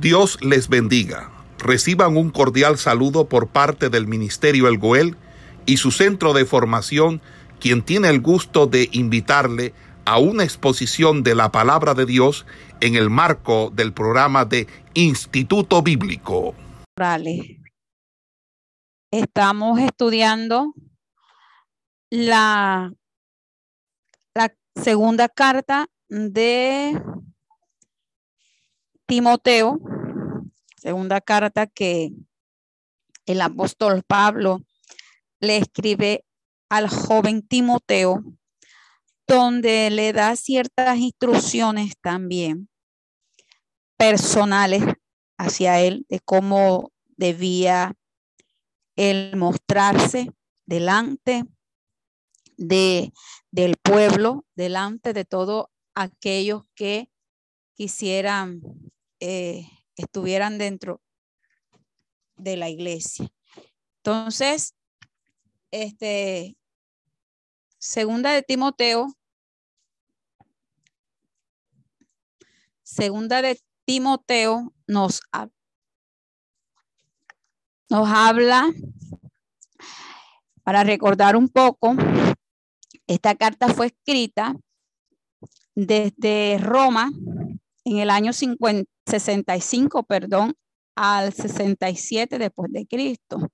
Dios les bendiga. Reciban un cordial saludo por parte del Ministerio El Goel y su centro de formación, quien tiene el gusto de invitarle a una exposición de la palabra de Dios en el marco del programa de Instituto Bíblico. Estamos estudiando la, la segunda carta de Timoteo, segunda carta que el apóstol Pablo le escribe al joven Timoteo, donde le da ciertas instrucciones también personales hacia él de cómo debía él mostrarse delante de, del pueblo, delante de todos aquellos que quisieran eh, estuvieran dentro de la iglesia. Entonces, este, segunda de Timoteo, segunda de Timoteo nos, nos habla, para recordar un poco, esta carta fue escrita desde Roma en el año 50, 65, perdón, al 67 después de Cristo.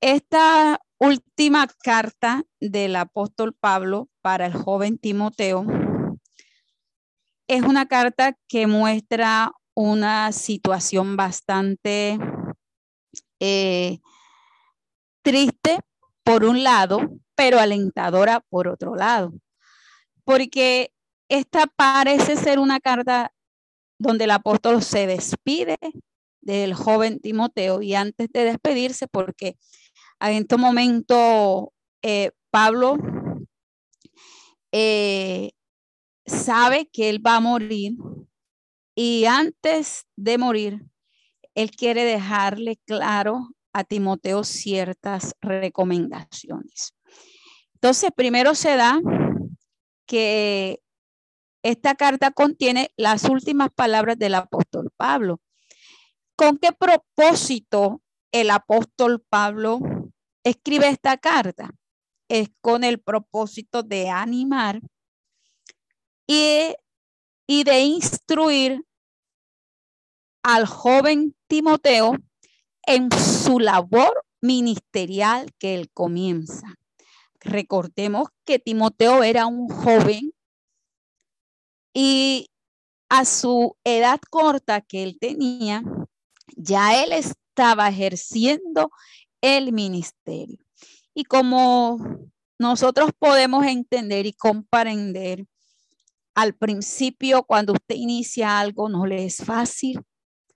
Esta última carta del apóstol Pablo para el joven Timoteo es una carta que muestra una situación bastante eh, triste por un lado, pero alentadora por otro lado, porque esta parece ser una carta donde el apóstol se despide del joven Timoteo y antes de despedirse, porque en este momento eh, Pablo eh, sabe que él va a morir y antes de morir, él quiere dejarle claro a Timoteo ciertas recomendaciones. Entonces, primero se da que esta carta contiene las últimas palabras del apóstol Pablo. ¿Con qué propósito el apóstol Pablo escribe esta carta? Es con el propósito de animar y, y de instruir al joven Timoteo en su labor ministerial que él comienza. Recordemos que Timoteo era un joven y a su edad corta que él tenía, ya él estaba ejerciendo el ministerio. Y como nosotros podemos entender y comprender, al principio cuando usted inicia algo no le es fácil,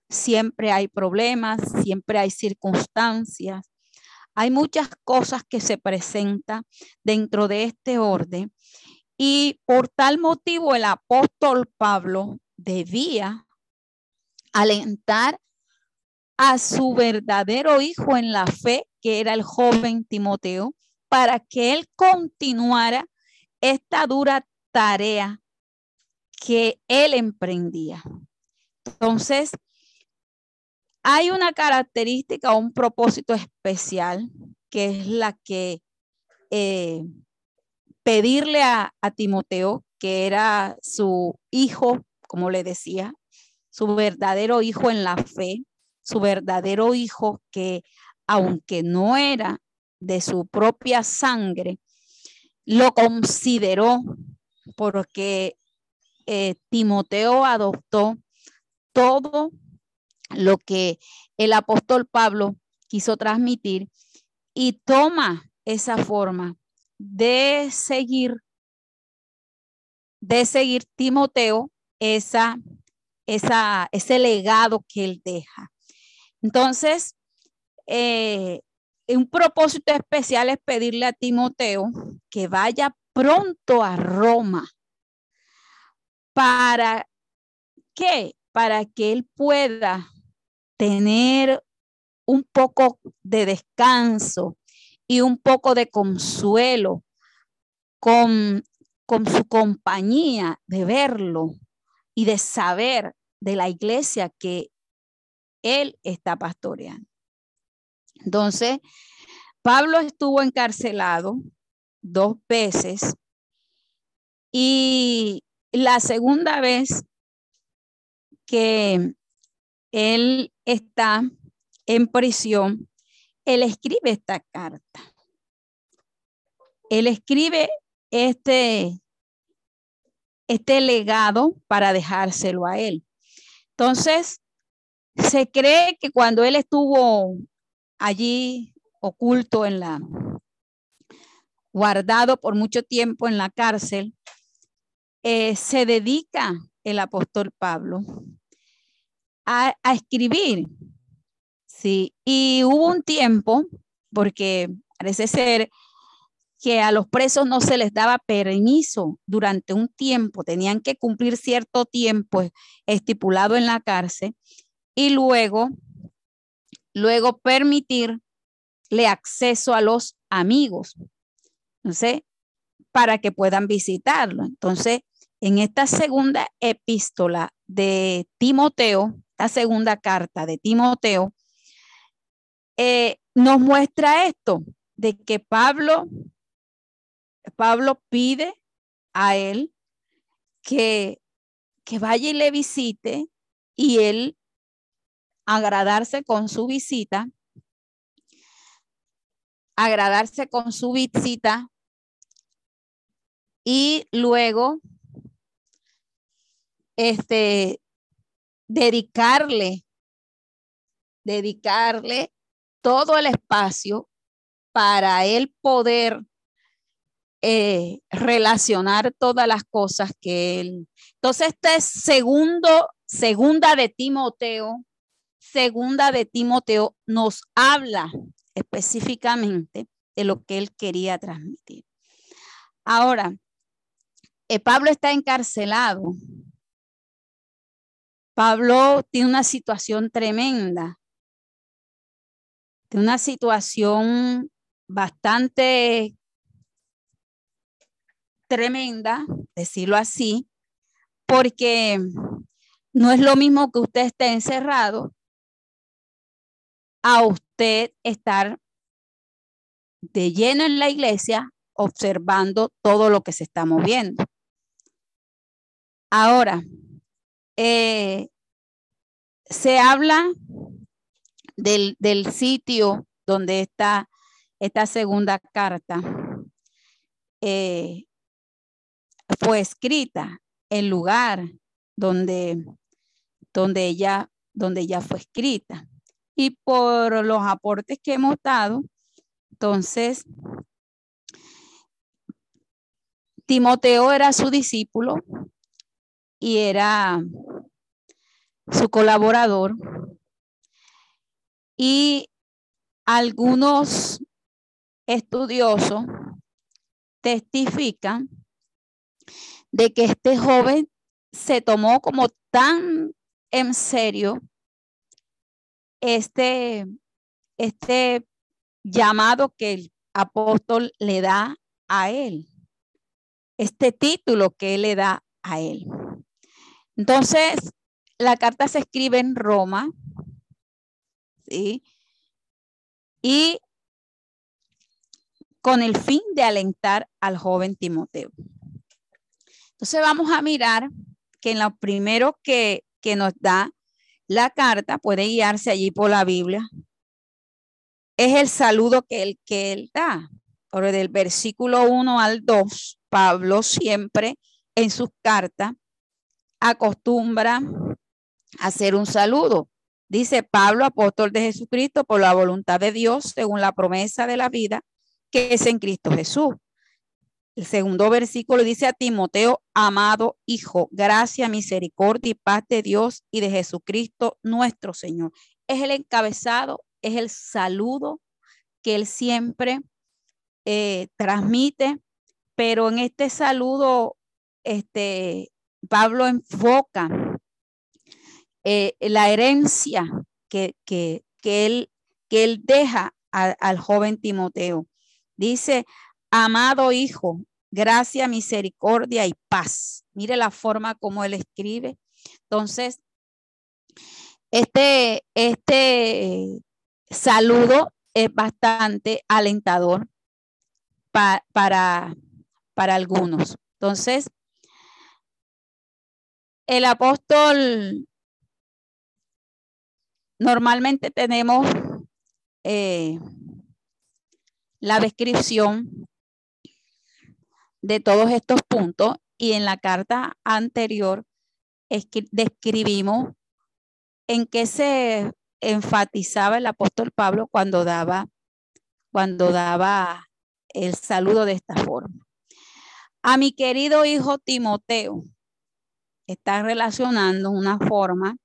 siempre hay problemas, siempre hay circunstancias, hay muchas cosas que se presentan dentro de este orden y por tal motivo el apóstol Pablo debía alentar a su verdadero hijo en la fe, que era el joven Timoteo, para que él continuara esta dura tarea que él emprendía. Entonces, hay una característica, un propósito especial, que es la que eh, pedirle a, Timoteo, que era su hijo, como le decía, su verdadero hijo en la fe, su verdadero hijo que aunque no era de su propia sangre, lo consideró porque eh, Timoteo adoptó todo lo que el apóstol Pablo quiso transmitir y toma esa forma de seguir, de seguir Timoteo esa, esa, ese legado que él deja. Entonces, eh, un propósito especial es pedirle a Timoteo que vaya pronto a Roma. ¿Para qué? Para que él pueda tener un poco de descanso, y un poco de consuelo con, con su compañía, de verlo y de saber de la iglesia que él está pastoreando. Entonces, Pablo estuvo encarcelado dos veces y la segunda vez que él está en prisión, él escribe esta carta. Él escribe este, este legado para dejárselo a él. Entonces, se cree que cuando él estuvo allí oculto en la, guardado por mucho tiempo en la cárcel, eh, se dedica el apóstol Pablo a, a, escribir. Sí, y hubo un tiempo, porque parece ser que a los presos no se les daba permiso durante un tiempo, tenían que cumplir cierto tiempo estipulado en la cárcel y luego, luego permitirle acceso a los amigos. Entonces, para que puedan visitarlo. Entonces, en esta segunda epístola de Timoteo, esta segunda carta de Timoteo, eh, nos muestra esto, de que Pablo, Pablo pide a él que, que vaya y le visite y él agradarse con su visita, agradarse con su visita y luego este dedicarle dedicarle todo el espacio para él poder eh, relacionar todas las cosas que él. Entonces, este es segundo, segunda de Timoteo, segunda de Timoteo nos habla específicamente de lo que él quería transmitir. Ahora, eh, Pablo está encarcelado. Pablo tiene una situación tremenda, tiene una situación bastante tremenda, decirlo así, porque no es lo mismo que usted esté encerrado a usted estar de lleno en la iglesia observando todo lo que se está moviendo. Ahora, eh, se habla del, sitio donde está esta segunda carta. Eh, fue escrita, el lugar donde, donde, ella, donde ella fue escrita y por los aportes que hemos dado, entonces, Timoteo era su discípulo y era su colaborador. Y algunos estudiosos testifican de que este joven se tomó como tan en serio este, este llamado que el apóstol le da a él, este título que él le da a él. Entonces, la carta se escribe en Roma, Y con el fin de alentar al joven Timoteo. Entonces vamos a mirar que en lo primero que, que nos da la carta puede guiarse allí por la Biblia. Es el saludo que él, que él da. Por del versículo 1 al 2, Pablo siempre en sus cartas acostumbra hacer un saludo. Dice Pablo, apóstol de Jesucristo, por la voluntad de Dios, según la promesa de la vida que es en Cristo Jesús. El segundo versículo dice a Timoteo, amado hijo, gracia, misericordia y paz de Dios y de Jesucristo nuestro Señor. Es el encabezado, es el saludo que él siempre eh, transmite, pero en este saludo, este, Pablo enfoca eh, la herencia que, que, él, que él deja al joven Timoteo. Dice, amado hijo, gracia, misericordia y paz. Mire la forma como él escribe. Entonces, Este, este saludo es bastante alentador para, para algunos. Entonces, el apóstol, normalmente tenemos eh, la descripción de todos estos puntos y en la carta anterior describimos en qué se enfatizaba el apóstol Pablo cuando daba, cuando daba el saludo de esta forma. A mi querido hijo Timoteo, está relacionando una forma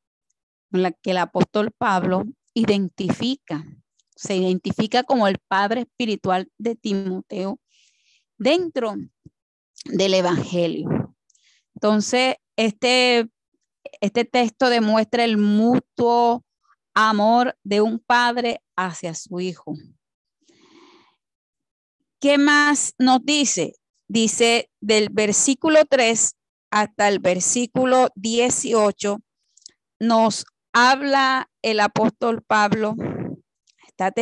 la que el apóstol Pablo identifica, se identifica como el padre espiritual de Timoteo dentro del Evangelio. Entonces, este, este texto demuestra el mutuo amor de un padre hacia su hijo. ¿Qué más nos dice? Dice del versículo 3 hasta el versículo 18, nos habla el apóstol Pablo, está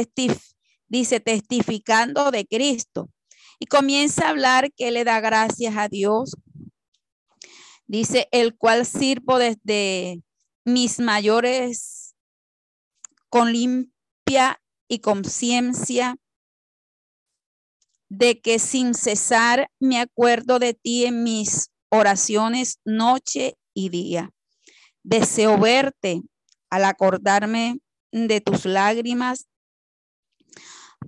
dice testificando de Cristo y comienza a hablar que le da gracias a Dios. Dice, el cual sirvo desde mis mayores con limpia y conciencia de que sin cesar me acuerdo de ti en mis oraciones noche y día. Deseo verte al acordarme de tus lágrimas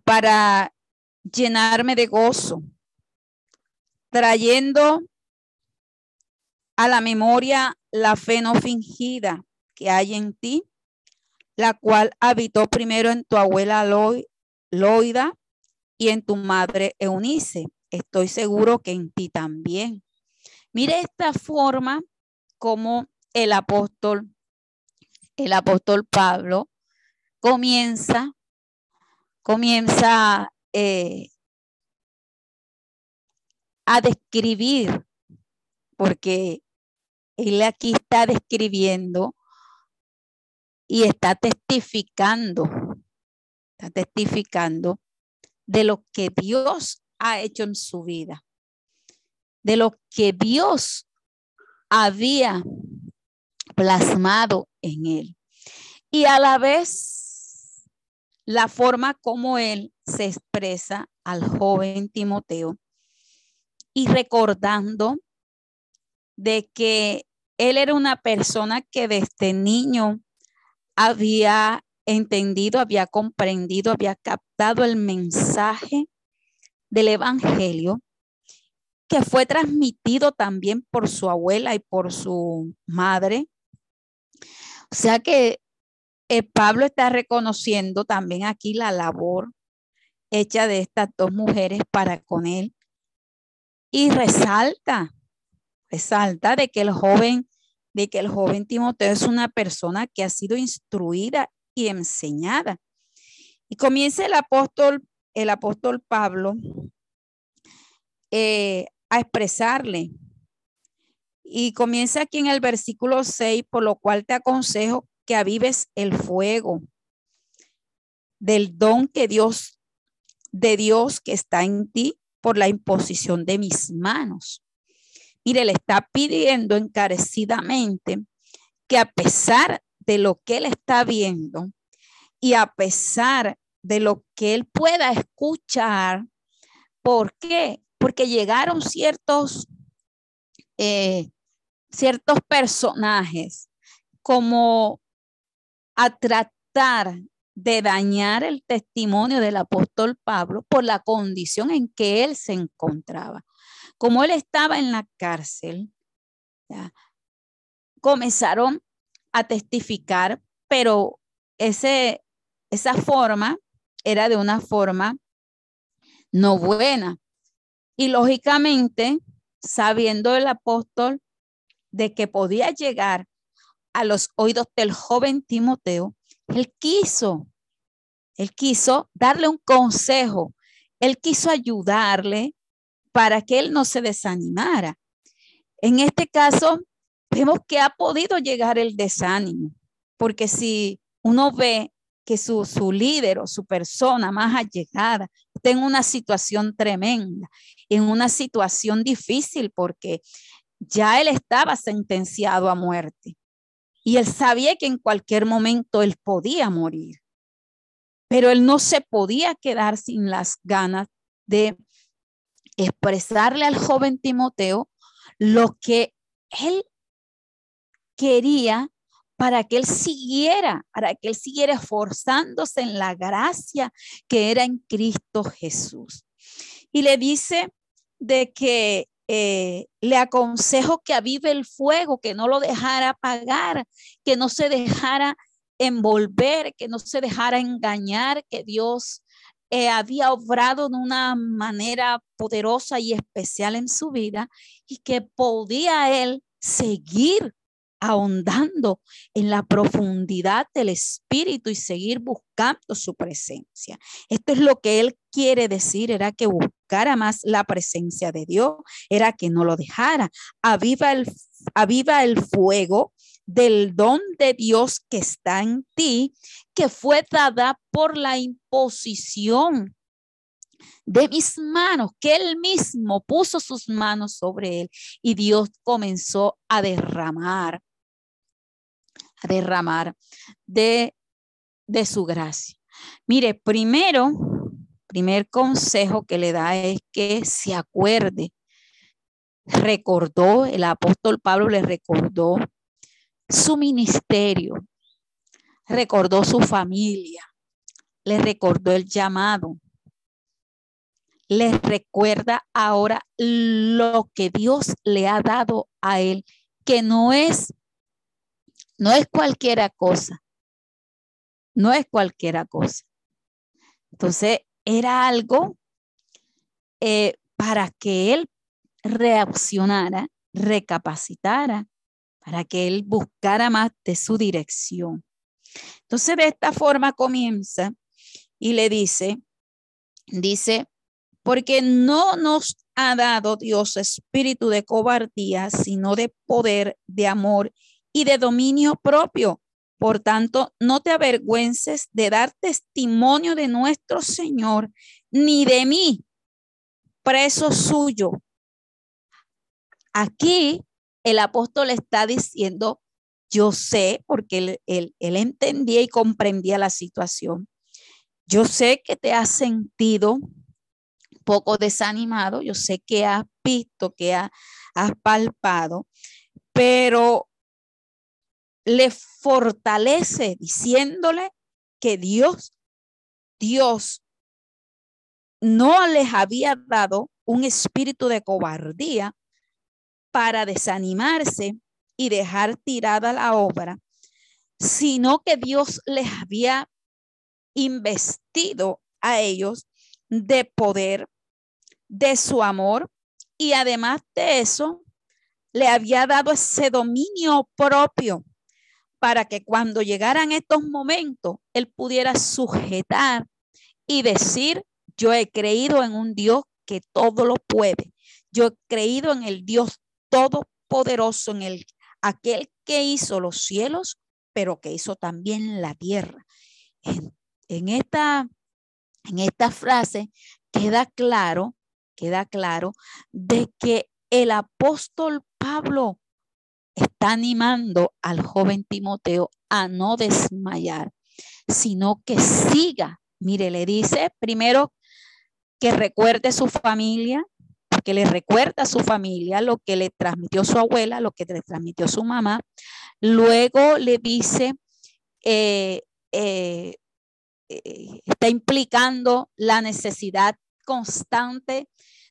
para llenarme de gozo, trayendo a la memoria la fe no fingida que hay en ti, la cual habitó primero en tu abuela Loida y en tu madre Eunice. Estoy seguro que en ti también. Mire esta forma como el apóstol, el apóstol Pablo comienza, comienza eh, a describir, porque él aquí está describiendo y está testificando, está testificando de lo que Dios ha hecho en su vida de lo que Dios había plasmado en él. Y a la vez, la forma como él se expresa al joven Timoteo y recordando de que él era una persona que desde niño había entendido, había comprendido, había captado el mensaje del Evangelio que fue transmitido también por su abuela y por su madre. O sea que eh, Pablo está reconociendo también aquí la labor hecha de estas dos mujeres para con él y resalta, resalta de que el joven, de que el joven Timoteo es una persona que ha sido instruida y enseñada. Y comienza el apóstol, el apóstol Pablo eh, a expresarle. Y comienza aquí en el versículo 6, por lo cual te aconsejo que avives el fuego del don que Dios, de Dios que está en ti por la imposición de mis manos. Mire, le está pidiendo encarecidamente que a pesar de lo que él está viendo y a pesar de lo que él pueda escuchar, ¿por qué? porque llegaron ciertos, eh, ciertos personajes como a tratar de dañar el testimonio del apóstol Pablo por la condición en que él se encontraba. Como él estaba en la cárcel, comenzaron a testificar, pero ese, esa forma era de una forma no buena, y lógicamente, sabiendo el apóstol de que podía llegar a los oídos del joven Timoteo, él quiso, él quiso darle un consejo, él quiso ayudarle para que él no se desanimara. En este caso, vemos que ha podido llegar el desánimo. porque si uno ve que su, su líder o su persona más allegada está en una situación tremenda, en una situación difícil, porque ya él estaba sentenciado a muerte y él sabía que en cualquier momento él podía morir, pero él no se podía quedar sin las ganas de expresarle al joven Timoteo lo que él quería para que él siguiera, para que él siguiera esforzándose en la gracia que era en Cristo Jesús. Y le dice de que eh, le aconsejo que avive el fuego, que no lo dejara apagar, que no se dejara envolver, que no se dejara engañar, que Dios eh, había obrado de una manera poderosa y especial en su vida y que podía él seguir ahondando en la profundidad del espíritu y seguir buscando su presencia. Esto es lo que él quiere decir, era que más la presencia de Dios, era que no lo dejara. Aviva el, aviva el fuego del don de Dios que está en ti, que fue dada por la imposición de mis manos, que él mismo puso sus manos sobre él y Dios comenzó a derramar a derramar de, de su gracia. Mire, primero, primer consejo que le da es que se acuerde. Recordó, el apóstol Pablo le recordó su ministerio, recordó su familia, le recordó el llamado, le recuerda ahora lo que Dios le ha dado a él, que no es no es cualquiera cosa. No es cualquiera cosa. Entonces, era algo eh, para que él reaccionara, recapacitara, para que él buscara más de su dirección. Entonces, de esta forma comienza y le dice, dice, porque no nos ha dado Dios espíritu de cobardía, sino de poder, de amor y de dominio propio. Por tanto, no te avergüences de dar testimonio de nuestro Señor, ni de mí, preso suyo. Aquí el apóstol está diciendo, yo sé, porque él, él, entendía y comprendía la situación. Yo sé que te has sentido poco desanimado, yo sé que has visto, que has palpado, pero le fortalece diciéndole que Dios, Dios no les había dado un espíritu de cobardía para desanimarse y dejar tirada la obra, sino que Dios les había investido a ellos de poder, de su amor y además de eso, le había dado ese dominio propio para que cuando llegaran estos momentos, él pudiera sujetar y decir, yo he creído en un Dios que todo lo puede. Yo he creído en el Dios todopoderoso, en el aquel que hizo los cielos, pero que hizo también la tierra. En, esta en esta frase queda claro, queda claro de que el apóstol Pablo está animando al joven Timoteo a no desmayar, sino que siga. Mire, le dice primero que recuerde su familia, que le recuerda a su familia lo que le transmitió su abuela, lo que le transmitió su mamá. Luego le dice, eh, eh, eh, está implicando la necesidad constante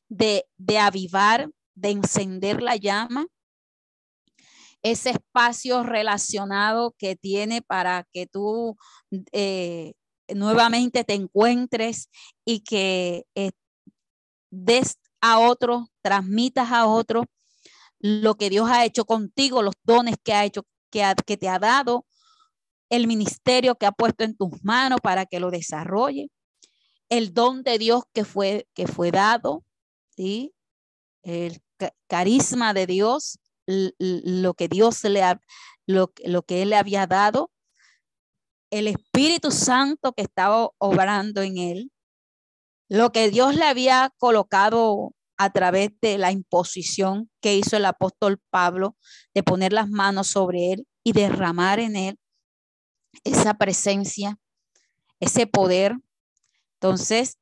de, de avivar, de encender la llama, ese espacio relacionado que tiene para que tú eh, nuevamente te encuentres y que eh, des a otro, transmitas a otro lo que Dios ha hecho contigo, los dones que ha hecho, que, que te ha dado, el ministerio que ha puesto en tus manos para que lo desarrolle, el don de Dios que fue, que fue dado, ¿sí? el carisma de Dios lo que Dios le ha, lo, lo que él le había dado, el Espíritu Santo que estaba obrando en él, lo que Dios le había colocado a través de la imposición que hizo el apóstol Pablo de poner las manos sobre él y derramar en él esa presencia, ese poder. Entonces,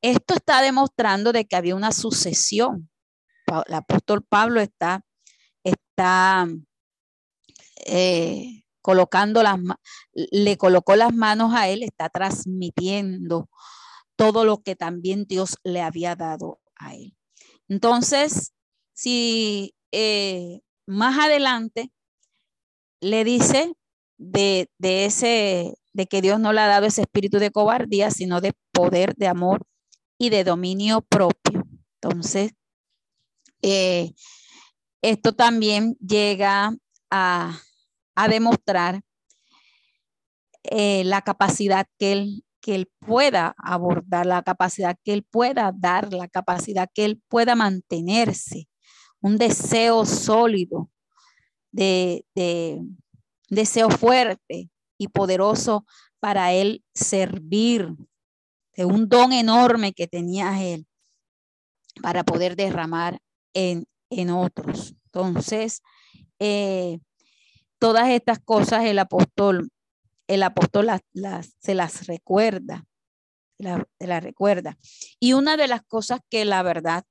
esto está demostrando de que había una sucesión. El apóstol Pablo está, está eh, colocando las, le colocó las manos a él, está transmitiendo todo lo que también Dios le había dado a él. Entonces, si eh, más adelante le dice de, de, ese, de que Dios no le ha dado ese espíritu de cobardía, sino de poder, de amor y de dominio propio. Entonces, eh, esto también llega a, a demostrar eh, la capacidad que él, que él pueda abordar, la capacidad que él pueda dar, la capacidad que él pueda mantenerse, un deseo sólido, de, de deseo fuerte y poderoso para él servir, de un don enorme que tenía él para poder derramar en, en otros. Entonces, eh, todas estas cosas el apóstol, el apóstol las, se las recuerda, se las recuerda. Y una de las cosas que la verdad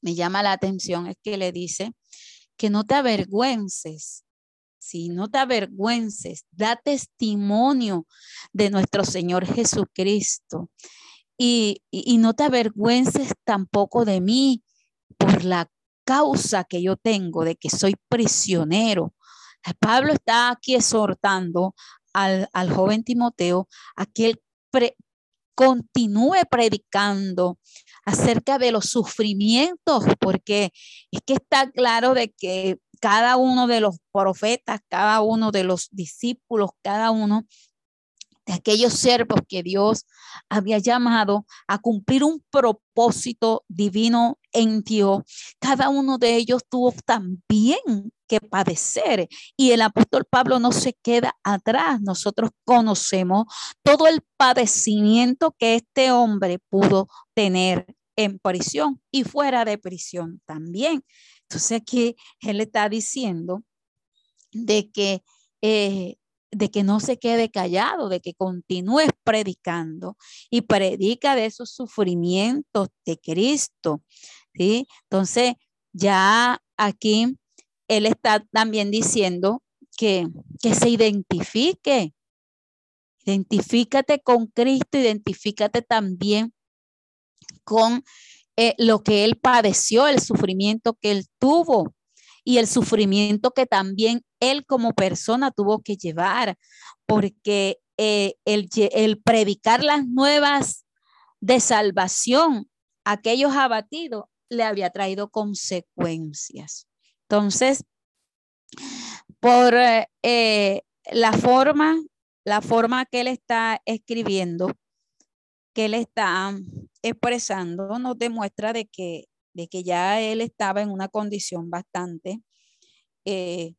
me llama la atención es que le dice que no te avergüences, si no te avergüences, da testimonio de nuestro Señor Jesucristo. Y, y no te avergüences tampoco de mí por la causa que yo tengo de que soy prisionero. Pablo está aquí exhortando al, joven Timoteo a que él continúe predicando acerca de los sufrimientos, porque es que está claro de que cada uno de los profetas, cada uno de los discípulos, cada uno aquellos siervos que Dios había llamado a cumplir un propósito divino en Dios, cada uno de ellos tuvo también que padecer. Y el apóstol Pablo no se queda atrás. Nosotros conocemos todo el padecimiento que este hombre pudo tener en prisión y fuera de prisión también. Entonces aquí él está diciendo de que eh, de que no se quede callado, de que continúes predicando y predica de esos sufrimientos de Cristo. ¿sí? Entonces, ya aquí él está también diciendo que, que se identifique. Identifícate con Cristo, identifícate también con eh, lo que él padeció, el sufrimiento que él tuvo y el sufrimiento que también él como persona tuvo que llevar, porque eh, el, predicar las nuevas de salvación a aquellos abatidos le había traído consecuencias. Entonces, por eh, la forma, la forma que él está escribiendo, que él está expresando, nos demuestra de que, de que ya él estaba en una condición bastante eh,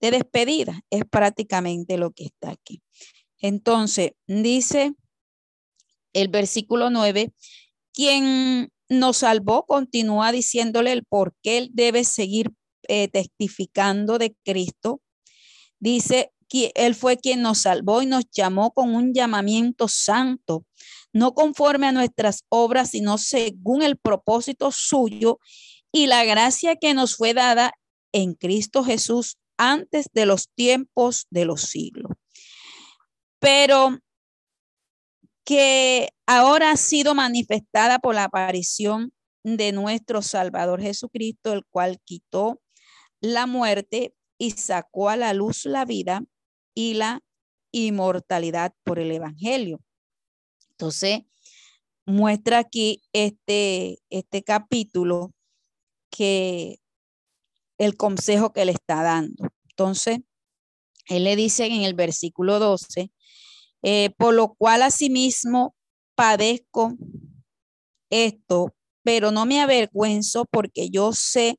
de despedida. Es prácticamente lo que está aquí. Entonces, dice el versículo 9, quien nos salvó continúa diciéndole el por qué él debe seguir eh, testificando de Cristo. Dice que él fue quien nos salvó y nos llamó con un llamamiento santo, no conforme a nuestras obras, sino según el propósito suyo y la gracia que nos fue dada en Cristo Jesús antes de los tiempos de los siglos. Pero que ahora ha sido manifestada por la aparición de nuestro Salvador Jesucristo, el cual quitó la muerte y sacó a la luz la vida y la inmortalidad por el Evangelio. Entonces, muestra aquí este, este capítulo que el consejo que le está dando. Entonces, él le dice en el versículo 12, eh, por lo cual asimismo padezco esto, pero no me avergüenzo porque yo sé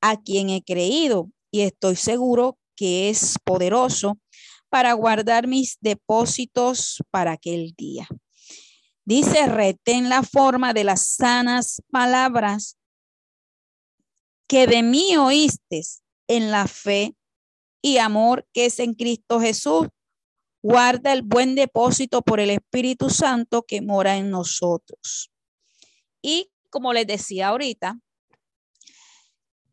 a quien he creído y estoy seguro que es poderoso para guardar mis depósitos para aquel día. Dice, retén la forma de las sanas palabras que de mí oíste en la fe y amor que es en Cristo Jesús. Guarda el buen depósito por el Espíritu Santo que mora en nosotros. Y como les decía ahorita,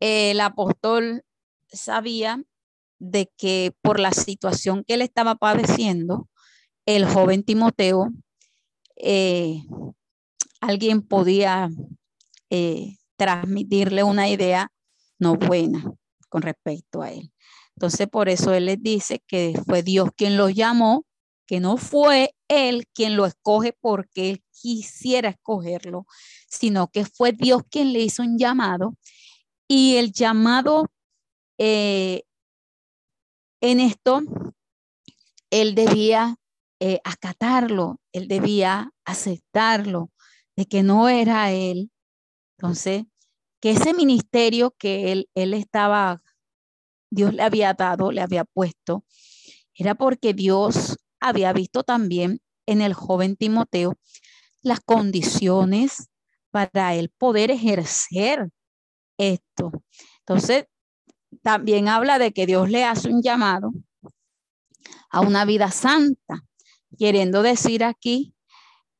el apóstol sabía de que por la situación que él estaba padeciendo, el joven Timoteo, eh, alguien podía eh, transmitirle una idea no buena con respecto a él. Entonces, por eso él les dice que fue Dios quien lo llamó, que no fue él quien lo escoge porque él quisiera escogerlo, sino que fue Dios quien le hizo un llamado y el llamado eh, en esto, él debía eh, acatarlo, él debía aceptarlo, de que no era él. Entonces, que ese ministerio que él, él estaba, Dios le había dado, le había puesto, era porque Dios había visto también en el joven Timoteo las condiciones para él poder ejercer esto. Entonces, también habla de que Dios le hace un llamado a una vida santa, queriendo decir aquí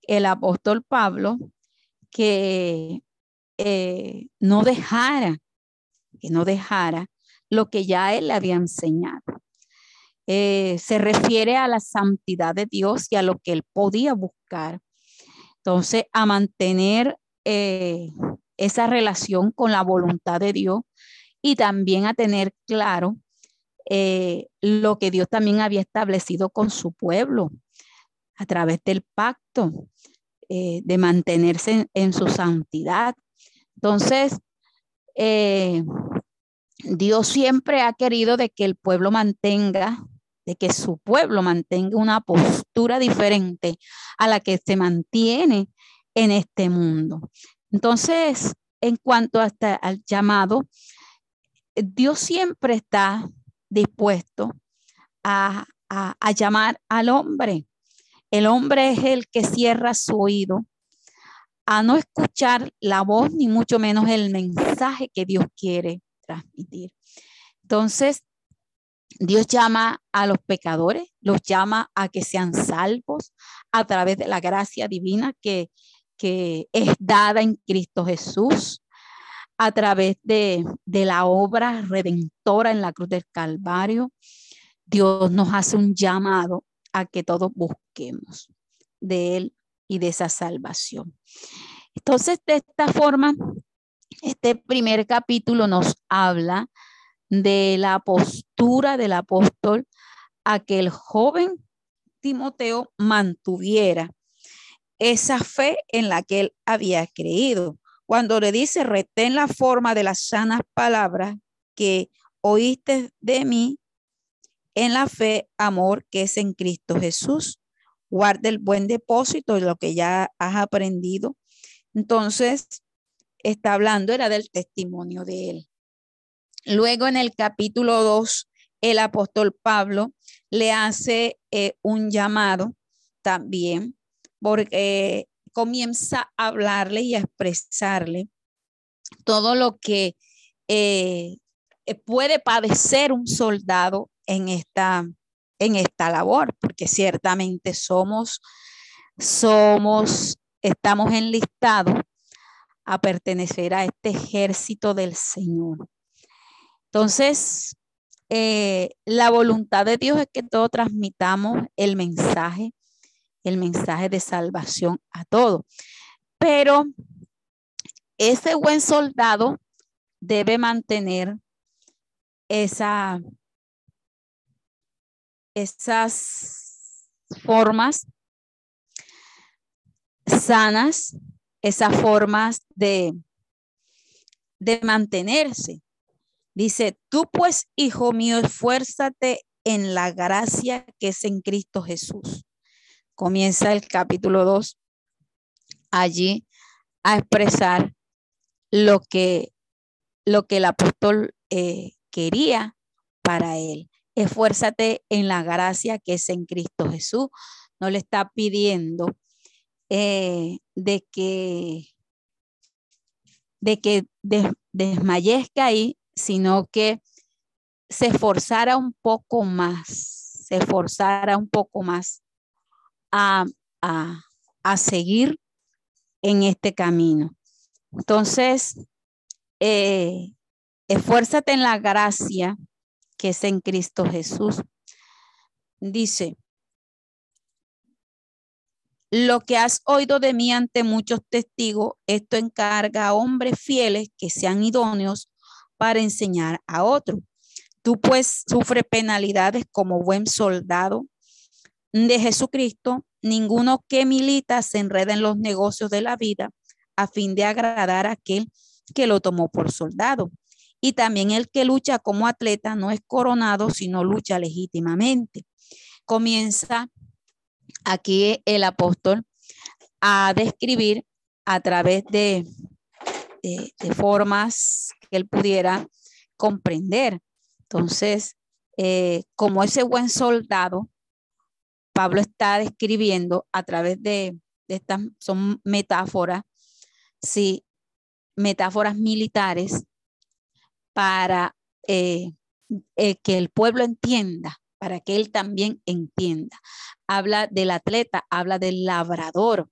el apóstol Pablo que eh, no dejara, que no dejara lo que ya él le había enseñado. Eh, se refiere a la santidad de Dios y a lo que él podía buscar. Entonces, a mantener eh, esa relación con la voluntad de Dios y también a tener claro lo que Dios también había establecido con su pueblo a través del pacto eh, de mantenerse en, su santidad. Entonces, eh, Dios siempre ha querido de que el pueblo mantenga, de que su pueblo mantenga una postura diferente a la que se mantiene en este mundo. Entonces, en cuanto hasta al llamado, Dios siempre está dispuesto a, llamar al hombre. El hombre es el que cierra su oído a no escuchar la voz ni mucho menos el mensaje que Dios quiere transmitir. Entonces, Dios llama a los pecadores, los llama a que sean salvos a través de la gracia divina que, que es dada en Cristo Jesús a través de, la obra redentora en la cruz del Calvario, Dios nos hace un llamado a que todos busquemos de Él y de esa salvación. Entonces, de esta forma, este primer capítulo nos habla de la postura del apóstol a que el joven Timoteo mantuviera esa fe en la que él había creído cuando le dice, retén la forma de las sanas palabras que oíste de mí en la fe, amor que es en Cristo Jesús. Guarda el buen depósito de lo que ya has aprendido. Entonces, está hablando, era del testimonio de él. Luego en el capítulo 2, el apóstol Pablo le hace eh, un llamado también, porque comienza a hablarle y a expresarle todo lo que eh, puede padecer un soldado en esta, en esta labor, porque ciertamente somos, somos, estamos enlistados a pertenecer a este ejército del Señor. Entonces, eh, la voluntad de Dios es que todos transmitamos el mensaje el mensaje de salvación a todo. Pero ese buen soldado debe mantener esa, esas formas sanas, esas formas de, de mantenerse. Dice, tú pues, hijo mío, esfuérzate en la gracia que es en Cristo Jesús comienza el capítulo 2 allí a expresar lo que, lo que el apóstol eh, quería para él, esfuérzate en la gracia que es en Cristo Jesús. No le está pidiendo eh, de que de que desmayezca ahí, sino que se esforzara un poco más, se esforzara un poco más a, a, seguir en este camino. Entonces, eh, esfuérzate en la gracia que es en Cristo Jesús. Dice, lo que has oído de mí ante muchos testigos, esto encarga a hombres fieles que sean idóneos para enseñar a otros. Tú pues sufre penalidades como buen soldado de Jesucristo. Ninguno que milita se enreda en los negocios de la vida a fin de agradar a aquel que lo tomó por soldado. Y también el que lucha como atleta no es coronado, sino lucha legítimamente. Comienza aquí el apóstol a describir a través de, formas que él pudiera comprender. Entonces, eh, como ese buen soldado, Pablo está describiendo a través de, estas, son metáforas, sí, metáforas militares para eh, eh, que el pueblo entienda para que él también entienda. Habla del atleta, habla del labrador.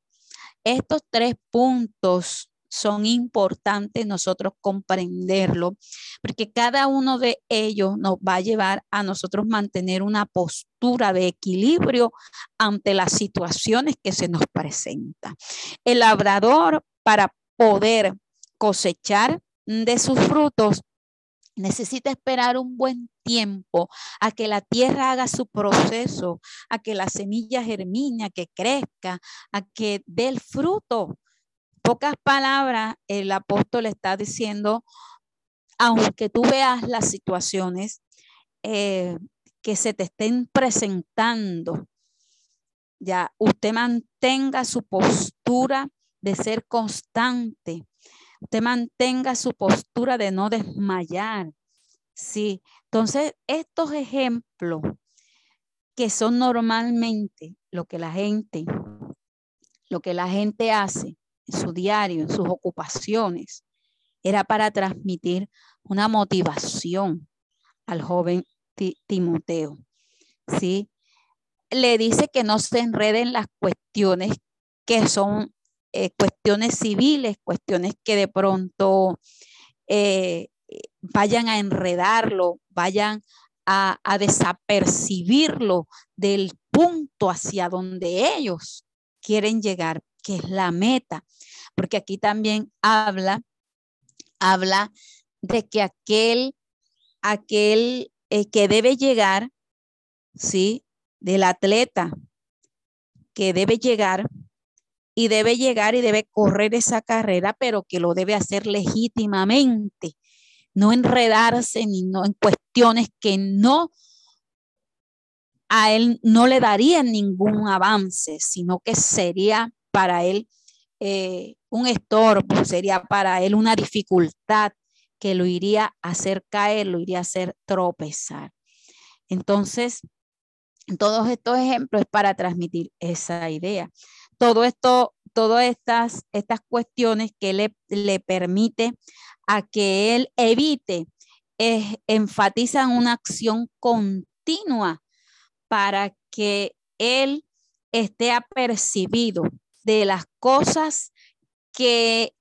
Estos tres puntos son importantes nosotros comprenderlo, porque cada uno de ellos nos va a llevar a nosotros mantener una postura de equilibrio ante las situaciones que se nos presentan. El labrador, para poder cosechar de sus frutos, necesita esperar un buen tiempo a que la tierra haga su proceso, a que la semilla germine, a que crezca, a que dé el fruto. Pocas palabras, el apóstol está diciendo, aunque tú veas las situaciones eh, que se te estén presentando, ya usted mantenga su postura de ser constante, usted mantenga su postura de no desmayar. Sí, entonces estos ejemplos que son normalmente lo que la gente, lo que la gente hace en su diario, en sus ocupaciones, era para transmitir una motivación al joven Timoteo. ¿sí? Le dice que no se enreden las cuestiones que son eh, cuestiones civiles, cuestiones que de pronto eh, vayan a enredarlo, vayan a, desapercibirlo del punto hacia donde ellos quieren llegar, que es la meta. Porque aquí también habla, habla de que aquel, aquel eh, que debe llegar, ¿sí? Del atleta que debe llegar y debe llegar y debe correr esa carrera, pero que lo debe hacer legítimamente, no enredarse ni no en cuestiones que no a él no le darían ningún avance, sino que sería para él eh, un estorbo, sería para él una dificultad que lo iría a hacer caer, lo iría a hacer tropezar. Entonces, todos estos ejemplos es para transmitir esa idea todo esto, todas estas, estas cuestiones que le, le permite a que él evite, es, enfatizan una acción continua para que él esté apercibido de las cosas que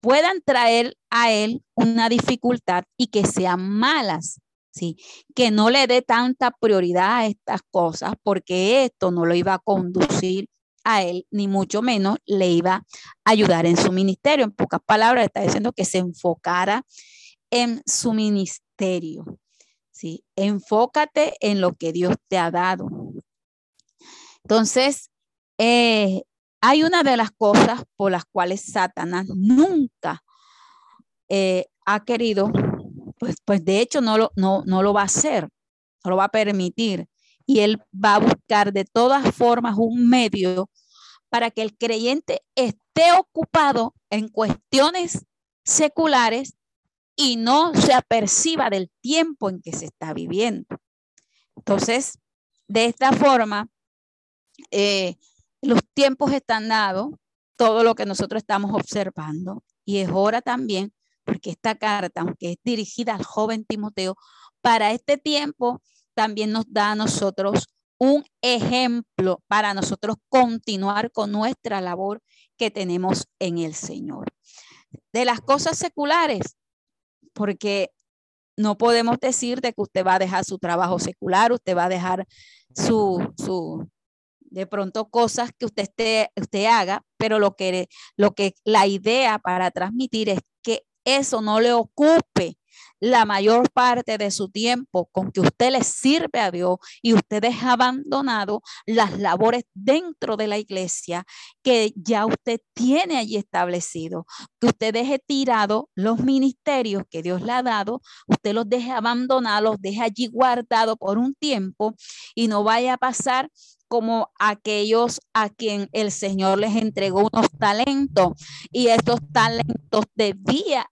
puedan traer a él una dificultad y que sean malas, ¿sí? Que no le dé tanta prioridad a estas cosas porque esto no lo iba a conducir a él, ni mucho menos le iba a ayudar en su ministerio. En pocas palabras, está diciendo que se enfocara en su ministerio. ¿sí? Enfócate en lo que Dios te ha dado. Entonces, eh, hay una de las cosas por las cuales Satanás nunca eh, ha querido, pues, pues de hecho no lo, no, no lo va a hacer, no lo va a permitir y él va a buscar de todas formas un medio para que el creyente esté ocupado en cuestiones seculares y no se aperciba del tiempo en que se está viviendo. Entonces, de esta forma, eh, los tiempos están dados, todo lo que nosotros estamos observando, y es hora también, porque esta carta, aunque es dirigida al joven Timoteo, para este tiempo también nos da a nosotros un ejemplo para nosotros continuar con nuestra labor que tenemos en el Señor. De las cosas seculares, porque no podemos decir de que usted va a dejar su trabajo secular, usted va a dejar su, su de pronto cosas que usted, esté, usted haga, pero lo que, lo que la idea para transmitir es que eso no le ocupe la mayor parte de su tiempo con que usted le sirve a Dios y usted deja abandonado las labores dentro de la iglesia que ya usted tiene allí establecido, que usted deje tirado los ministerios que Dios le ha dado, usted los deje abandonados, los deje allí guardados por un tiempo y no vaya a pasar como aquellos a quien el Señor les entregó unos talentos. Y estos talentos debía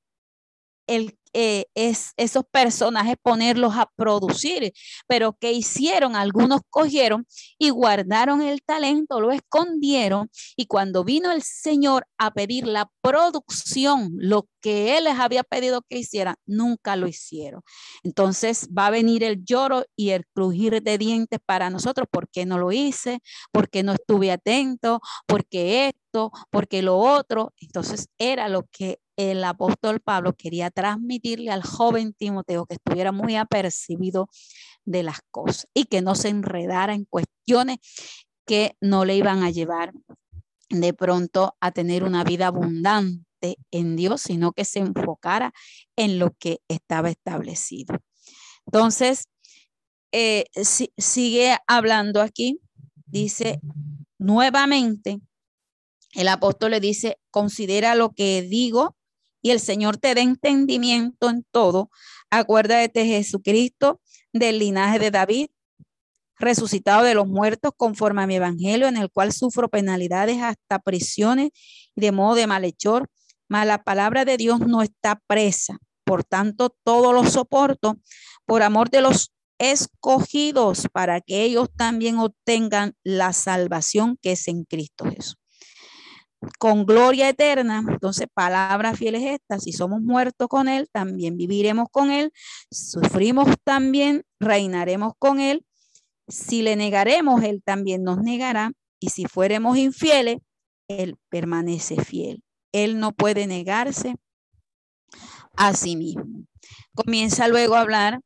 el eh, es, esos personajes ponerlos a producir, pero ¿qué hicieron? Algunos cogieron y guardaron el talento, lo escondieron y cuando vino el Señor a pedir la producción, lo que Él les había pedido que hicieran, nunca lo hicieron. Entonces va a venir el lloro y el crujir de dientes para nosotros, ¿por qué no lo hice? ¿Por qué no estuve atento? ¿Por qué esto? ¿Por qué lo otro? Entonces era lo que el apóstol Pablo quería transmitirle al joven Timoteo que estuviera muy apercibido de las cosas y que no se enredara en cuestiones que no le iban a llevar de pronto a tener una vida abundante en Dios, sino que se enfocara en lo que estaba establecido. Entonces, eh, sigue hablando aquí, dice nuevamente, el apóstol le dice, considera lo que digo y el Señor te dé entendimiento en todo. Acuérdate de Jesucristo del linaje de David, resucitado de los muertos conforme a mi evangelio, en el cual sufro penalidades hasta prisiones y de modo de malhechor. Mas la palabra de Dios no está presa. Por tanto, todo lo soporto por amor de los escogidos para que ellos también obtengan la salvación que es en Cristo Jesús con gloria eterna. Entonces, palabra fiel es esta. Si somos muertos con Él, también viviremos con Él. Sufrimos también, reinaremos con Él. Si le negaremos, Él también nos negará. Y si fuéramos infieles, Él permanece fiel. Él no puede negarse a sí mismo. Comienza luego a hablar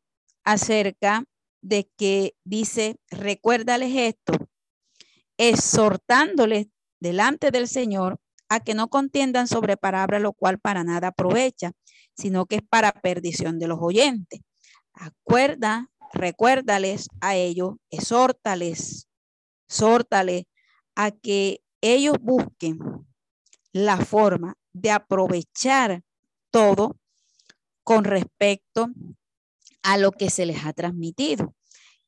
acerca de que dice, recuérdales esto, exhortándoles delante del Señor a que no contiendan sobre palabra, lo cual para nada aprovecha, sino que es para perdición de los oyentes. Acuerda, recuérdales a ellos, exhórtales, exhórtales a que ellos busquen la forma de aprovechar todo con respecto a lo que se les ha transmitido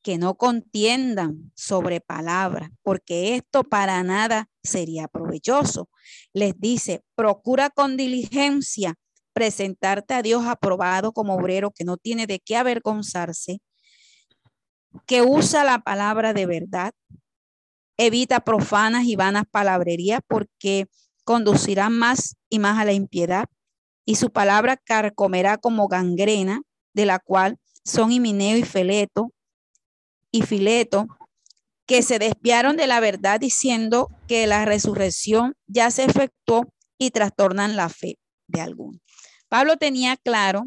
que no contiendan sobre palabras, porque esto para nada sería provechoso. Les dice, procura con diligencia presentarte a Dios aprobado como obrero que no tiene de qué avergonzarse, que usa la palabra de verdad, evita profanas y vanas palabrerías porque conducirá más y más a la impiedad y su palabra carcomerá como gangrena, de la cual son Himineo y Feleto, y Fileto, que se desviaron de la verdad diciendo que la resurrección ya se efectuó y trastornan la fe de algunos. Pablo tenía claro,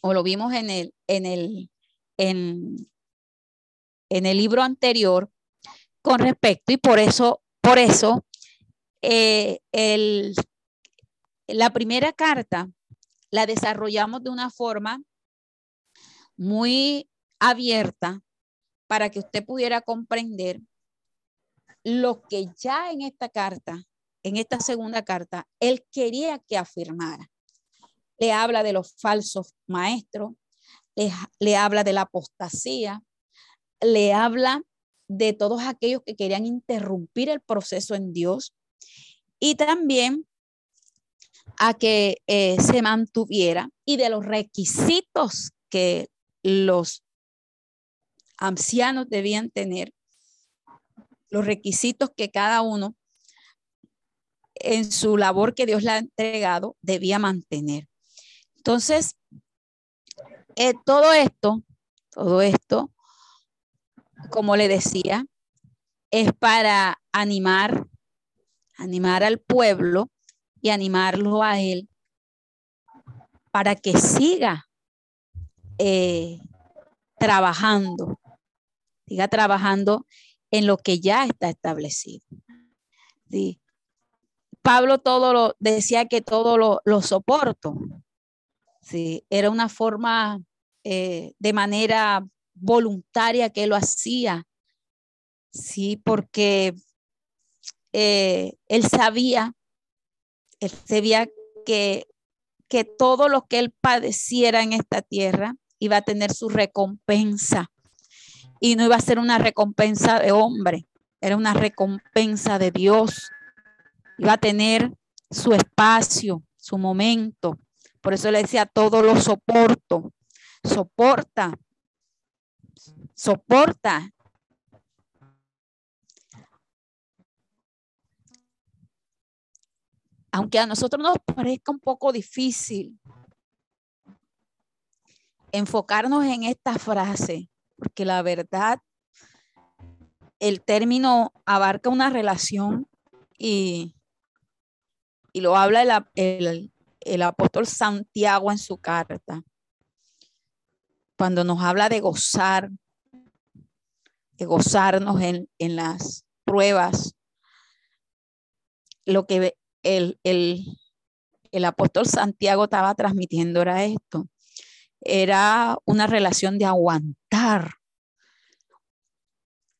o lo vimos en el, en el, en, el libro anterior, con respecto, y por eso, por eso, eh, el, la primera carta la desarrollamos de una forma muy abierta para que usted pudiera comprender lo que ya en esta carta, en esta segunda carta, él quería que afirmara. Le habla de los falsos maestros, le, habla de la apostasía, le habla de todos aquellos que querían interrumpir el proceso en Dios y también a que eh, se mantuviera y de los requisitos que los ancianos debían tener, los requisitos que cada uno en su labor que Dios le ha entregado debía mantener. Entonces, eh, todo esto, todo esto, como le decía, es para animar, animar al pueblo y animarlo a él para que siga eh, trabajando, siga trabajando en lo que ya está establecido. ¿sí? Pablo todo lo decía que todo lo, soporto. Sí, era una forma eh, de manera voluntaria que lo hacía. Sí, porque eh, él sabía, él sabía que, que todo lo que él padeciera en esta tierra iba a tener su recompensa. Y no iba a ser una recompensa de hombre, era una recompensa de Dios iba a tener su espacio, su momento. Por eso le decía, todo lo soporto. Soporta. Soporta. Aunque a nosotros nos parezca un poco difícil enfocarnos en esta frase, porque la verdad, el término abarca una relación y y lo habla el, apóstol Santiago en su carta, cuando nos habla de gozar, de gozarnos en, las pruebas, lo que el, el apóstol Santiago estaba transmitiendo era esto, era una relación de aguantar,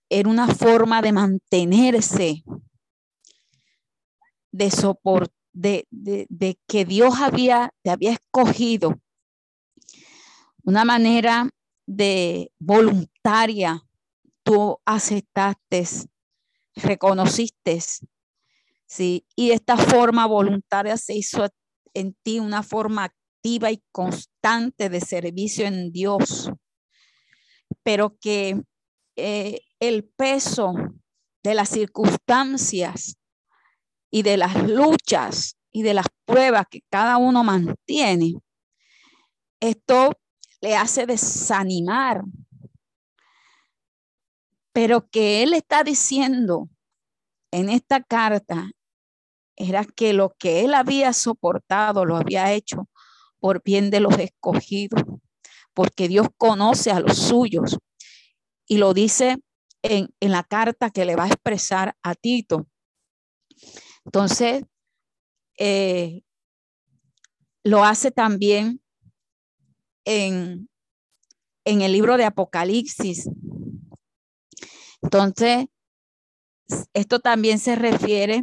era una forma de mantenerse, de soportar de, que Dios había, te había escogido una manera de voluntaria, tú aceptaste, reconociste, ¿sí? Y esta forma voluntaria se hizo en ti una forma y constante de servicio en Dios, pero que eh, el peso de las circunstancias y de las luchas y de las pruebas que cada uno mantiene, esto le hace desanimar. Pero que él está diciendo en esta carta era que lo que él había soportado lo había hecho por bien de los escogidos, porque Dios conoce a los suyos. Y lo dice en, en la carta que le va a expresar a Tito. Entonces, eh, lo hace también en, en el libro de Apocalipsis. Entonces, esto también se refiere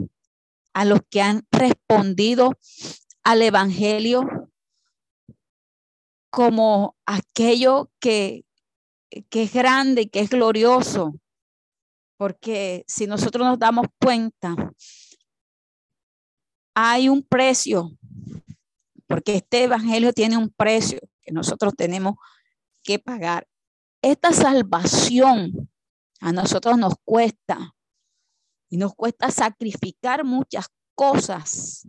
a los que han respondido al Evangelio como aquello que, que es grande, que es glorioso. Porque si nosotros nos damos cuenta, hay un precio, porque este evangelio tiene un precio que nosotros tenemos que pagar. Esta salvación a nosotros nos cuesta y nos cuesta sacrificar muchas cosas.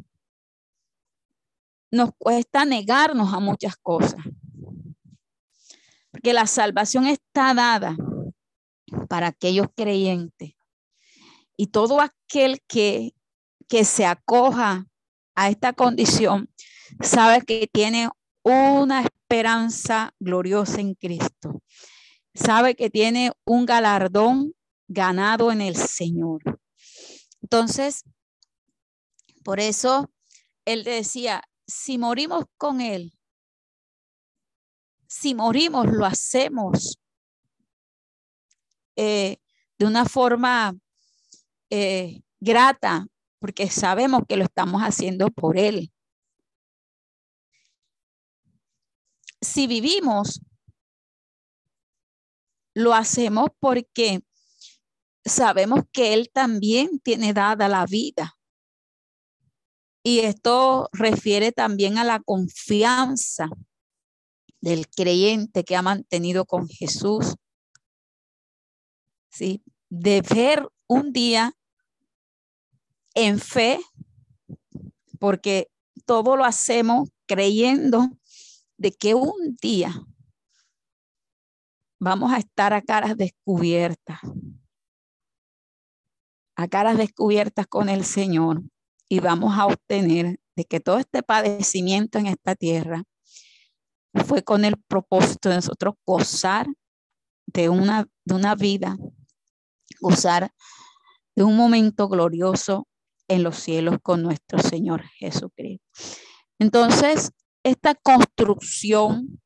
Nos cuesta negarnos a muchas cosas. Porque la salvación está dada para aquellos creyentes. Y todo aquel que que se acoja a esta condición sabe que tiene una esperanza gloriosa en Cristo. Sabe que tiene un galardón ganado en el Señor. Entonces, por eso él decía, si morimos con Él, si morimos, lo hacemos eh, de una forma eh, grata, porque sabemos que lo estamos haciendo por Él. Si vivimos, lo hacemos porque sabemos que Él también tiene dada la vida. Y esto refiere también a la confianza del creyente que ha mantenido con Jesús ¿sí? de ver un día en fe, porque todo lo hacemos creyendo de que un día vamos a estar a caras descubiertas, a caras descubiertas con el Señor y vamos a obtener de que todo este padecimiento en esta tierra fue con el propósito de nosotros gozar de una, de una vida, gozar de un momento glorioso en los cielos con nuestro Señor Jesucristo. Entonces, esta construcción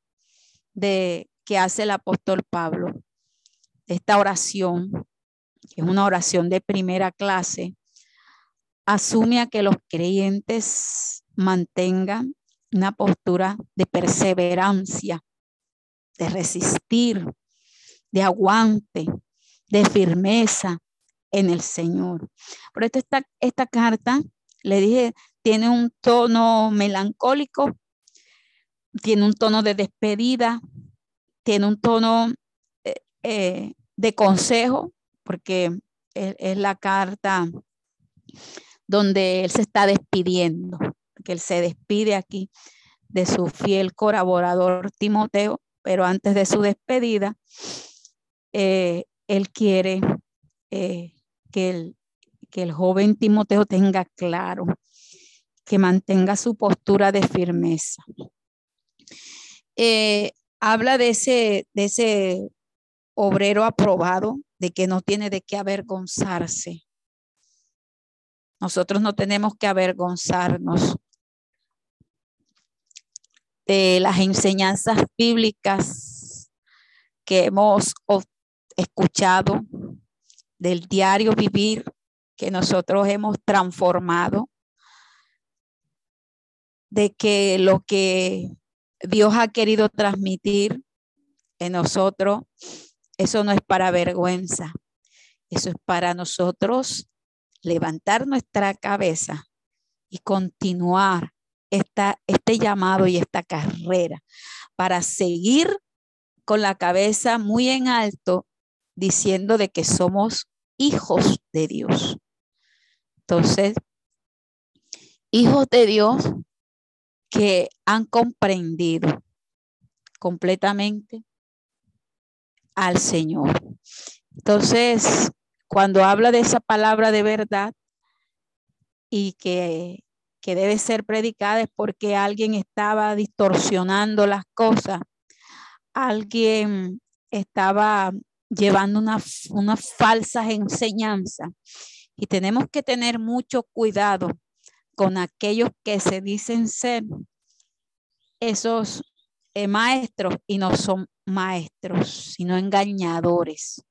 de que hace el apóstol Pablo, esta oración, que es una oración de primera clase, asume a que los creyentes mantengan una postura de perseverancia, de resistir, de aguante, de firmeza en el Señor. Por esto esta, esta carta, le dije, tiene un tono melancólico, tiene un tono de despedida, tiene un tono eh, eh, de consejo, porque es, la carta donde él se está despidiendo, que él se despide aquí de su fiel colaborador Timoteo, pero antes de su despedida, eh, él quiere que, el, que el joven Timoteo tenga claro, que mantenga su postura de firmeza. Eh, habla de ese, de ese obrero aprobado, de que no tiene de qué avergonzarse. Nosotros no tenemos que avergonzarnos de las enseñanzas bíblicas que hemos escuchado, del diario vivir que nosotros hemos transformado, de que lo que Dios ha querido transmitir en nosotros, eso no es para vergüenza, eso es para nosotros levantar nuestra cabeza y continuar esta, este llamado y esta carrera para seguir con la cabeza muy en alto diciendo de que somos hijos de Dios. Entonces, hijos de Dios que han comprendido completamente al Señor. Entonces, cuando habla de esa palabra de verdad y que, que debe ser predicada es porque alguien estaba distorsionando las cosas, alguien estaba llevando unas una falsas enseñanzas y tenemos que tener mucho cuidado con aquellos que se dicen ser esos eh, maestros y no son maestros, sino engañadores.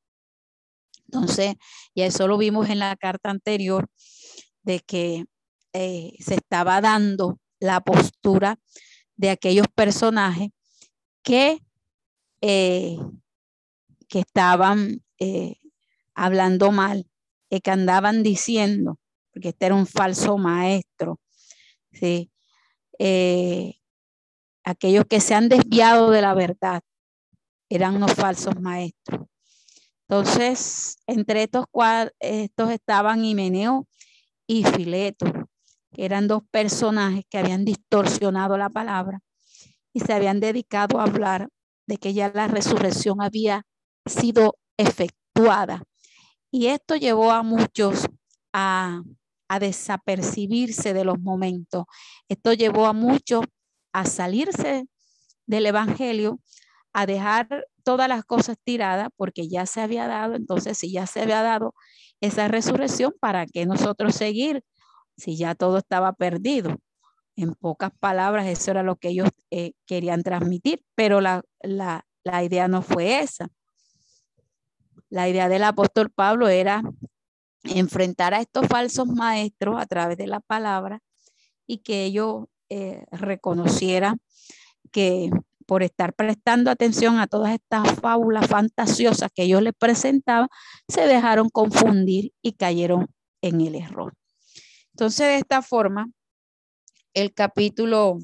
Entonces, y eso lo vimos en la carta anterior, de que eh, se estaba dando la postura de aquellos personajes que, eh, que estaban hablando mal, que andaban diciendo porque este era un falso maestro. ¿sí? Eh, aquellos que se han desviado de la verdad eran unos falsos maestros. Entonces, entre estos, estos estaban Himeneo y Fileto, que eran dos personajes que habían distorsionado la palabra y se habían dedicado a hablar de que ya la resurrección había sido efectuada. Y esto llevó a muchos a a desapercibirse de los momentos. Esto llevó a muchos a salirse del Evangelio, a dejar todas las cosas tiradas porque ya se había dado. Entonces, si ya se había dado esa resurrección, ¿para qué nosotros seguir si ya todo estaba perdido? En pocas palabras, eso era lo que ellos eh, querían transmitir, pero la, la, la idea no fue esa. La idea del apóstol Pablo era enfrentar a estos falsos maestros a través de la palabra y que ellos eh, reconocieran que por estar prestando atención a todas estas fábulas fantasiosas que ellos les presentaban, se dejaron confundir y cayeron en el error. Entonces, de esta forma, el capítulo,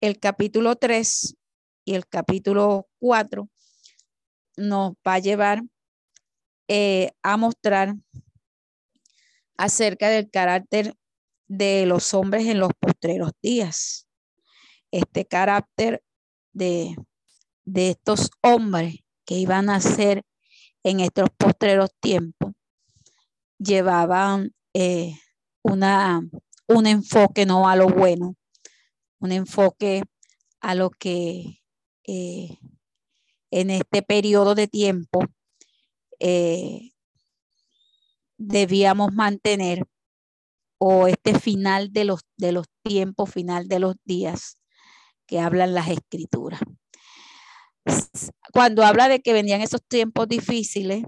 el capítulo 3 y el capítulo 4 nos va a llevar eh, a mostrar acerca del carácter de los hombres en los postreros días. Este carácter de, de estos hombres que iban a ser en estos postreros tiempos llevaban eh, una, un enfoque no a lo bueno, un enfoque a lo que eh, en este periodo de tiempo eh, debíamos mantener o este final de los, de los tiempos, final de los días que hablan las escrituras. Cuando habla de que vendían esos tiempos difíciles,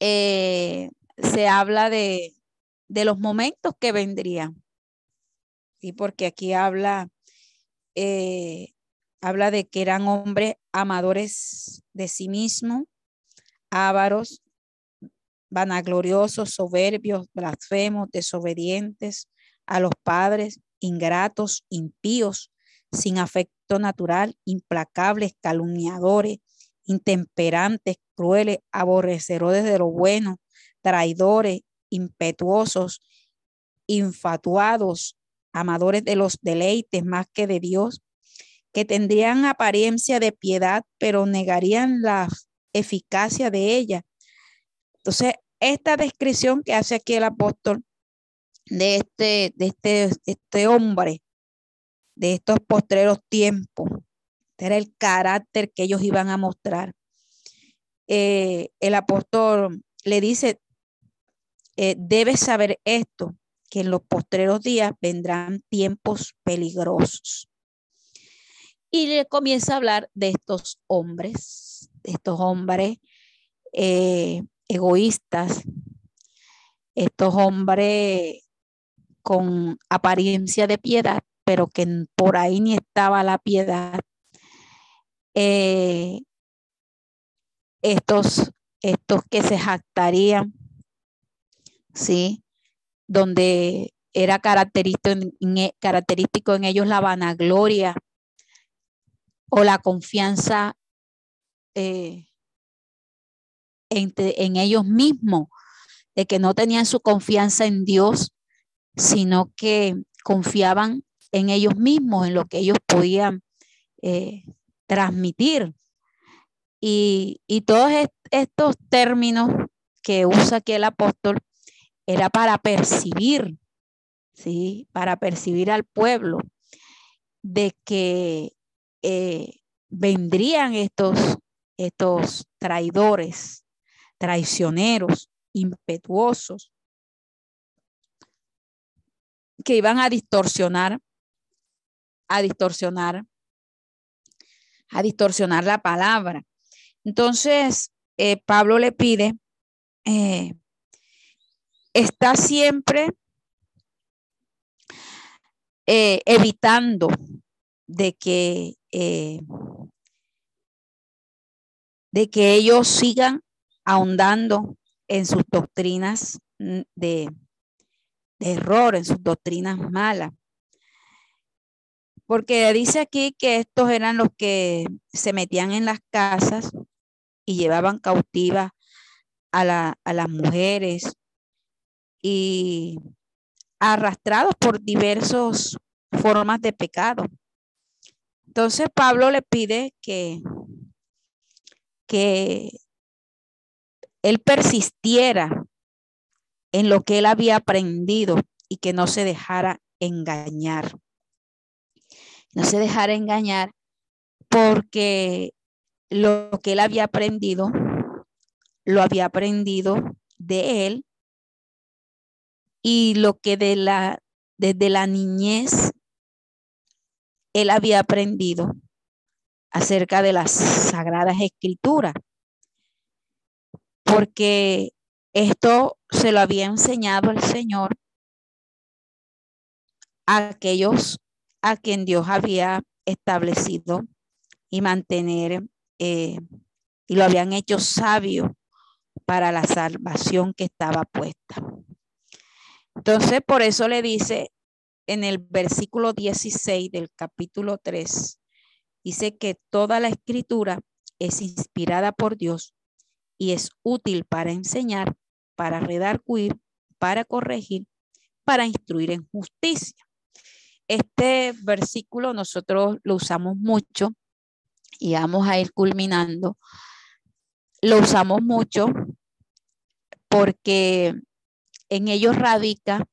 eh, se habla de, de, los momentos que vendrían. y Porque aquí habla, eh, habla de que eran hombres amadores de sí mismos, ávaros, vanagloriosos, soberbios, blasfemos, desobedientes a los padres, ingratos, impíos, sin afecto natural, implacables, calumniadores, intemperantes, crueles, aborrecedores de lo bueno, traidores, impetuosos, infatuados, amadores de los deleites más que de Dios, que tendrían apariencia de piedad, pero negarían la eficacia de ella. Entonces, esta descripción que hace aquí el apóstol de este, de este, este hombre, de estos postreros tiempos, este era el carácter que ellos iban a mostrar. Eh, el apóstol le dice, eh, debes saber esto, que en los postreros días vendrán tiempos peligrosos. Y le comienza a hablar de estos hombres, de estos hombres eh, egoístas, estos hombres con apariencia de piedad, pero que por ahí ni estaba la piedad. Eh, estos, estos que se jactarían, ¿sí? Donde era característico en, e, característico en ellos la vanagloria o la confianza eh, en, ellos mismos, de que no tenían su confianza en Dios, sino que confiaban en ellos mismos, en lo que ellos podían eh, transmitir. Y, todos estos términos que usa aquí el apóstol era para percibir, ¿sí? Para percibir al pueblo de que eh, vendrían estos, estos traidores, traicioneros, impetuosos, que iban a distorsionar, a distorsionar, a distorsionar la palabra. Entonces, eh, Pablo le pide, eh, está siempre eh, evitando de que, de que ellos sigan ahondando en sus doctrinas de, error, en sus doctrinas malas. Porque dice aquí que estos eran los que se metían en las casas y llevaban cautivas a, a las mujeres y arrastrados por diversas formas de pecado. Entonces Pablo le pide que, que él persistiera en lo que él había aprendido y que no se dejara engañar. No se dejara engañar porque lo que él había aprendido, lo había aprendido de él y lo que de la, desde la niñez él había aprendido acerca de las sagradas escrituras porque esto se lo había enseñado el Señor a aquellos a quien Dios había establecido y mantener eh, y lo habían hecho sabio para la salvación que estaba puesta. Entonces, por eso le dice en el versículo 16 del capítulo 3, dice que toda la escritura es inspirada por Dios y es útil para enseñar, para redarguir, para corregir, para instruir en justicia. Este versículo nosotros lo usamos mucho y vamos a ir culminando. Lo usamos mucho porque en ellos radica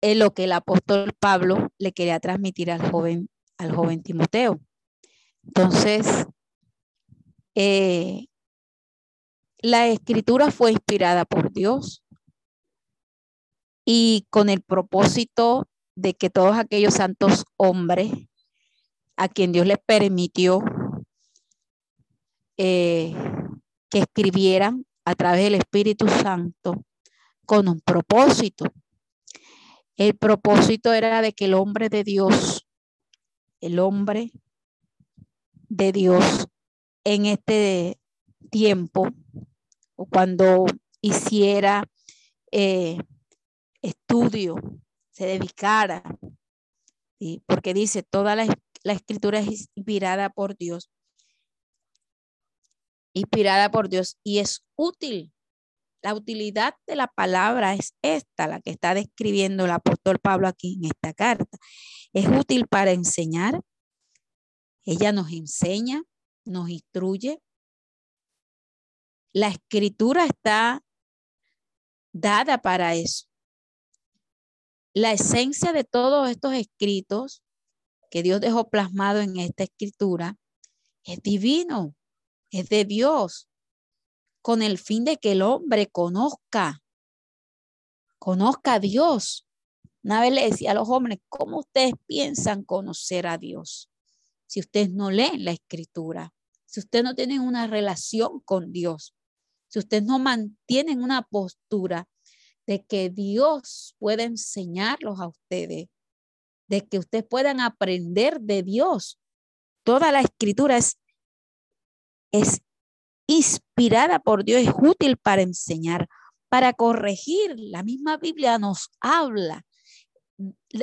en lo que el apóstol Pablo le quería transmitir al joven, al joven Timoteo. Entonces, eh, la escritura fue inspirada por Dios y con el propósito de que todos aquellos santos hombres a quien Dios les permitió eh, que escribieran a través del Espíritu Santo con un propósito. El propósito era de que el hombre de Dios, el hombre de Dios en este tiempo, o cuando hiciera eh, estudio, se dedicara, porque dice, toda la, la escritura es inspirada por Dios, inspirada por Dios y es útil. La utilidad de la palabra es esta, la que está describiendo el apóstol Pablo aquí en esta carta. Es útil para enseñar. Ella nos enseña, nos instruye. La escritura está dada para eso. La esencia de todos estos escritos que Dios dejó plasmado en esta escritura es divino, es de Dios, con el fin de que el hombre conozca, conozca a Dios. Una vez le decía a los hombres, ¿cómo ustedes piensan conocer a Dios? Si ustedes no leen la escritura, si ustedes no tienen una relación con Dios, si ustedes no mantienen una postura de que Dios puede enseñarlos a ustedes, de que ustedes puedan aprender de Dios. Toda la escritura es, es inspirada por Dios, es útil para enseñar, para corregir. La misma Biblia nos habla.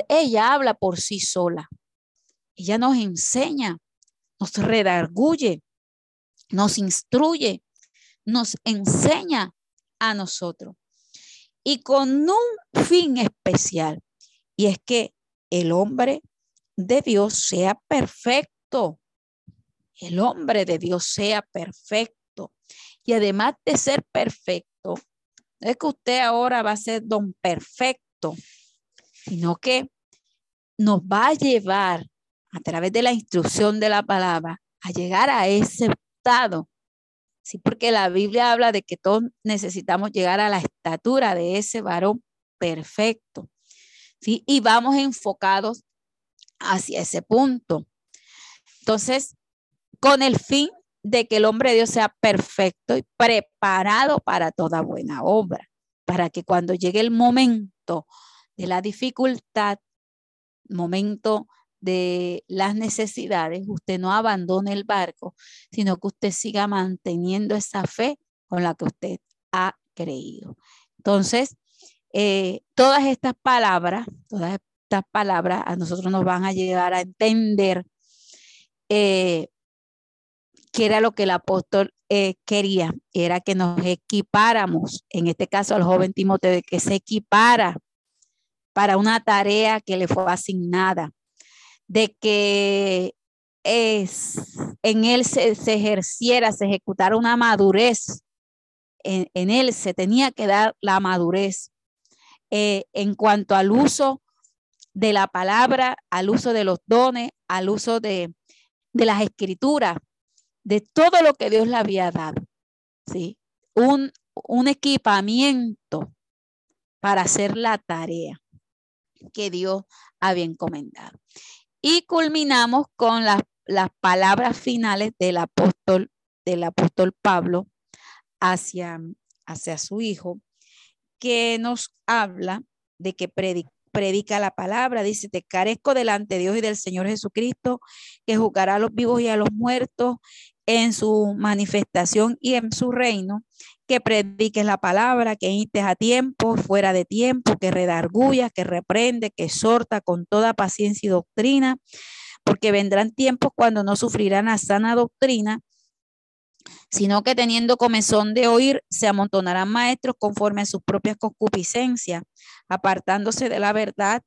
Ella habla por sí sola. Ella nos enseña, nos redarguye, nos instruye, nos enseña a nosotros. Y con un fin especial. Y es que el hombre de Dios sea perfecto. El hombre de Dios sea perfecto. Y además de ser perfecto, no es que usted ahora va a ser don perfecto, sino que nos va a llevar a través de la instrucción de la palabra a llegar a ese estado. Sí, porque la Biblia habla de que todos necesitamos llegar a la estatura de ese varón perfecto. Y vamos enfocados hacia ese punto. Entonces, con el fin de que el hombre de Dios sea perfecto y preparado para toda buena obra, para que cuando llegue el momento de la dificultad, momento de las necesidades, usted no abandone el barco, sino que usted siga manteniendo esa fe con la que usted ha creído. Entonces, eh, todas estas palabras, todas estas palabras a nosotros nos van a llegar a entender eh, era lo que el apóstol eh, quería, era que nos equipáramos, en este caso al joven Timoteo, de que se equipara para una tarea que le fue asignada, de que es, en él se, ejerciera, se ejecutara una madurez, en, él se tenía que dar la madurez eh, en cuanto al uso de la palabra, al uso de los dones, al uso de, las escrituras, de todo lo que Dios le había dado. ¿sí? Un, equipamiento para hacer la tarea que Dios había encomendado. Y culminamos con las, palabras finales del apóstol, del apóstol Pablo hacia, hacia su hijo, que nos habla de que predica, la palabra. Dice, te carezco delante de Dios y del Señor Jesucristo, que juzgará a los vivos y a los muertos en su manifestación y en su reino, que prediques la palabra, que instes a tiempo, fuera de tiempo, que redargullas, que reprende, que exhorta con toda paciencia y doctrina, porque vendrán tiempos cuando no sufrirán a sana doctrina, sino que teniendo comezón de oír, se amontonarán maestros conforme a sus propias concupiscencias, apartándose de la verdad,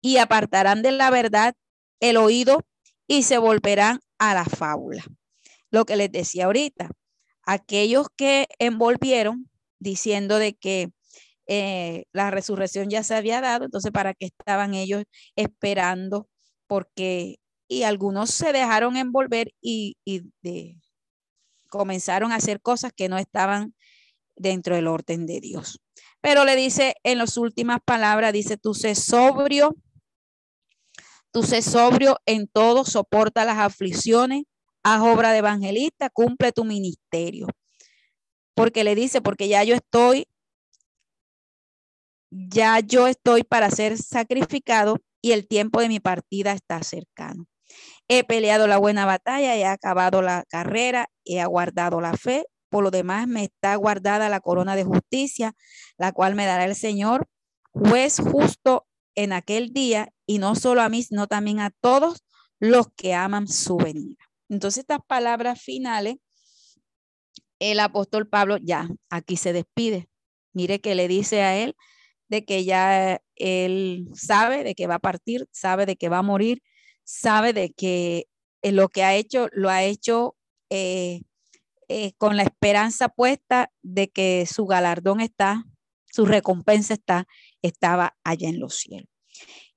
y apartarán de la verdad el oído y se volverán a la fábula. Lo que les decía ahorita, aquellos que envolvieron diciendo de que eh, la resurrección ya se había dado, entonces para qué estaban ellos esperando, porque, y algunos se dejaron envolver y, de, comenzaron a hacer cosas que no estaban dentro del orden de Dios. Pero le dice en las últimas palabras, dice, tú sé sobrio, tú sé sobrio en todo, soporta las aflicciones, haz obra de evangelista, cumple tu ministerio. Porque le dice, porque ya yo estoy, ya yo estoy para ser sacrificado y el tiempo de mi partida está cercano. He peleado la buena batalla, he acabado la carrera, he aguardado la fe. Por lo demás, me está guardada la corona de justicia, la cual me dará el Señor, juez justo en aquel día, y no solo a mí, sino también a todos los que aman su venida. Entonces, estas palabras finales, el apóstol Pablo ya aquí se despide. Mire que le dice a él de que ya él sabe de que va a partir, sabe de que va a morir, sabe de que eh, lo que ha hecho lo ha hecho eh, eh, con la esperanza puesta de que su galardón está, su recompensa está, estaba allá en los cielos.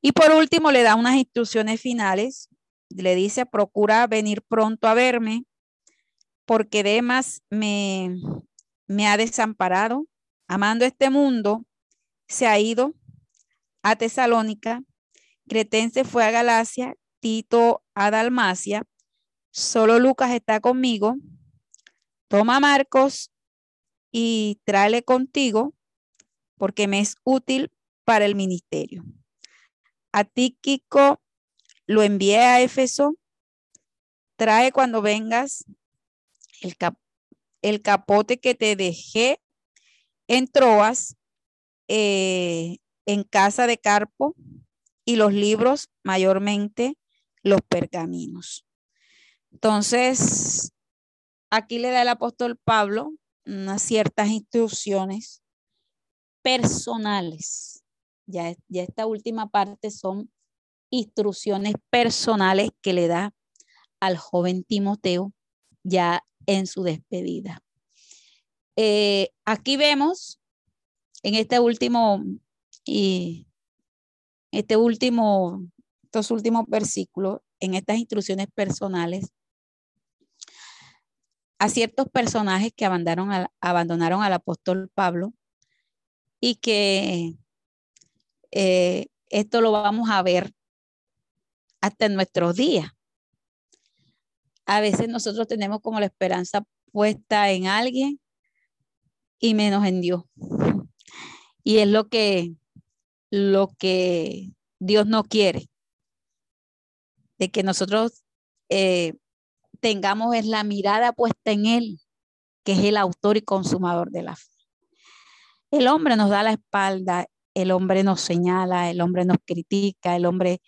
Y por último, le da unas instrucciones finales. Le dice, procura venir pronto a verme, porque Demas me, me ha desamparado, amando este mundo, se ha ido a Tesalónica, Cretense fue a Galacia, Tito a Dalmacia, solo Lucas está conmigo. Toma Marcos y tráele contigo porque me es útil para el ministerio. A Tíquico lo envié a Éfeso. Trae cuando vengas el, capote que te dejé en Troas, eh, en casa de Carpo, y los libros mayormente los pergaminos. Entonces, aquí le da el apóstol Pablo unas ciertas instrucciones personales. Ya, esta última parte son instrucciones personales que le da al joven Timoteo ya en su despedida. Eh, aquí vemos en este último y este último estos últimos versículos, en estas instrucciones personales, a ciertos personajes que abandonaron, abandonaron al apóstol Pablo y que eh, esto lo vamos a ver hasta en nuestros días. A veces nosotros tenemos como la esperanza puesta en alguien y menos en Dios. Y es lo que, lo que Dios no quiere de que nosotros eh, tengamos la mirada puesta en Él, que es el autor y consumador de la fe. El hombre nos da la espalda, el hombre nos señala, el hombre nos critica, el hombre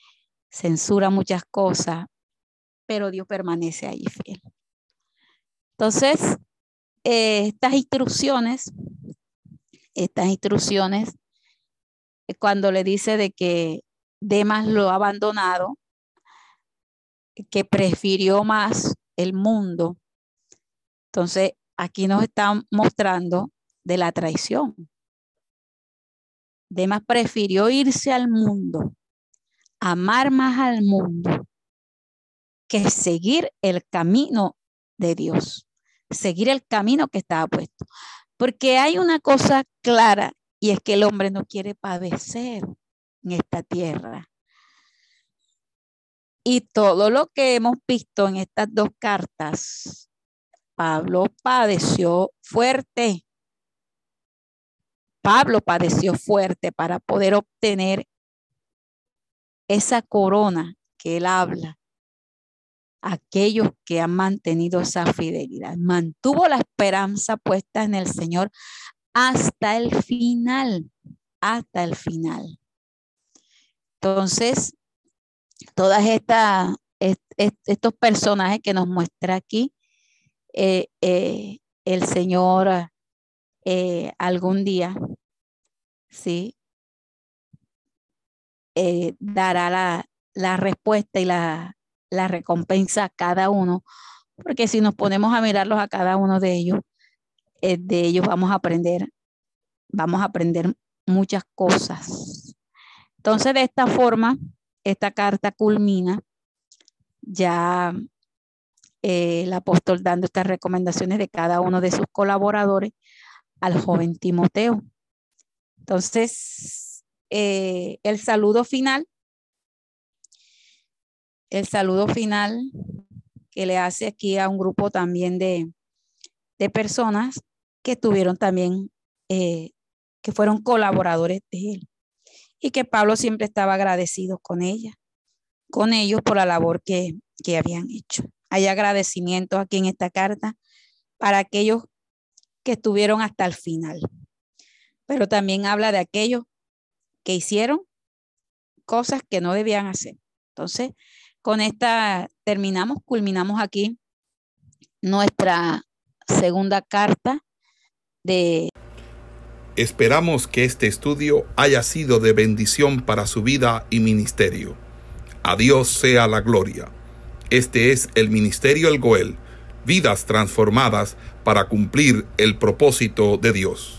censura muchas cosas, pero Dios permanece ahí fiel. Entonces, eh, estas instrucciones, estas instrucciones, cuando le dice de que Demas lo ha abandonado, que prefirió más el mundo. Entonces, aquí nos están mostrando de la traición. Demas prefirió irse al mundo, amar más al mundo, que seguir el camino de Dios, seguir el camino que estaba puesto. Porque hay una cosa clara y es que el hombre no quiere padecer en esta tierra. Y todo lo que hemos visto en estas dos cartas, Pablo padeció fuerte. Pablo padeció fuerte para poder obtener esa corona que él habla. Aquellos que han mantenido esa fidelidad, mantuvo la esperanza puesta en el Señor hasta el final, hasta el final. Entonces, todas estas, estos personajes que nos muestra aquí, eh, eh, el Señor eh, algún día, ¿sí? dará la, la, respuesta y la, la recompensa a cada uno, porque si nos ponemos a mirarlos a cada uno de ellos, de ellos vamos a aprender, vamos a aprender muchas cosas. Entonces, de esta forma, esta carta culmina ya eh, el apóstol dando estas recomendaciones de cada uno de sus colaboradores al joven Timoteo. Entonces, eh, el saludo final, el saludo final que le hace aquí a un grupo también de, personas que tuvieron también, eh, que fueron colaboradores de él y que Pablo siempre estaba agradecido con ella, con ellos por la labor que, que habían hecho. Hay agradecimientos aquí en esta carta para aquellos que estuvieron hasta el final. Pero también habla de aquellos que hicieron cosas que no debían hacer. Entonces, con esta terminamos, culminamos aquí nuestra segunda carta de... Esperamos que este estudio haya sido de bendición para su vida y ministerio. A Dios sea la gloria. Este es el Ministerio El Goel, vidas transformadas para cumplir el propósito de Dios.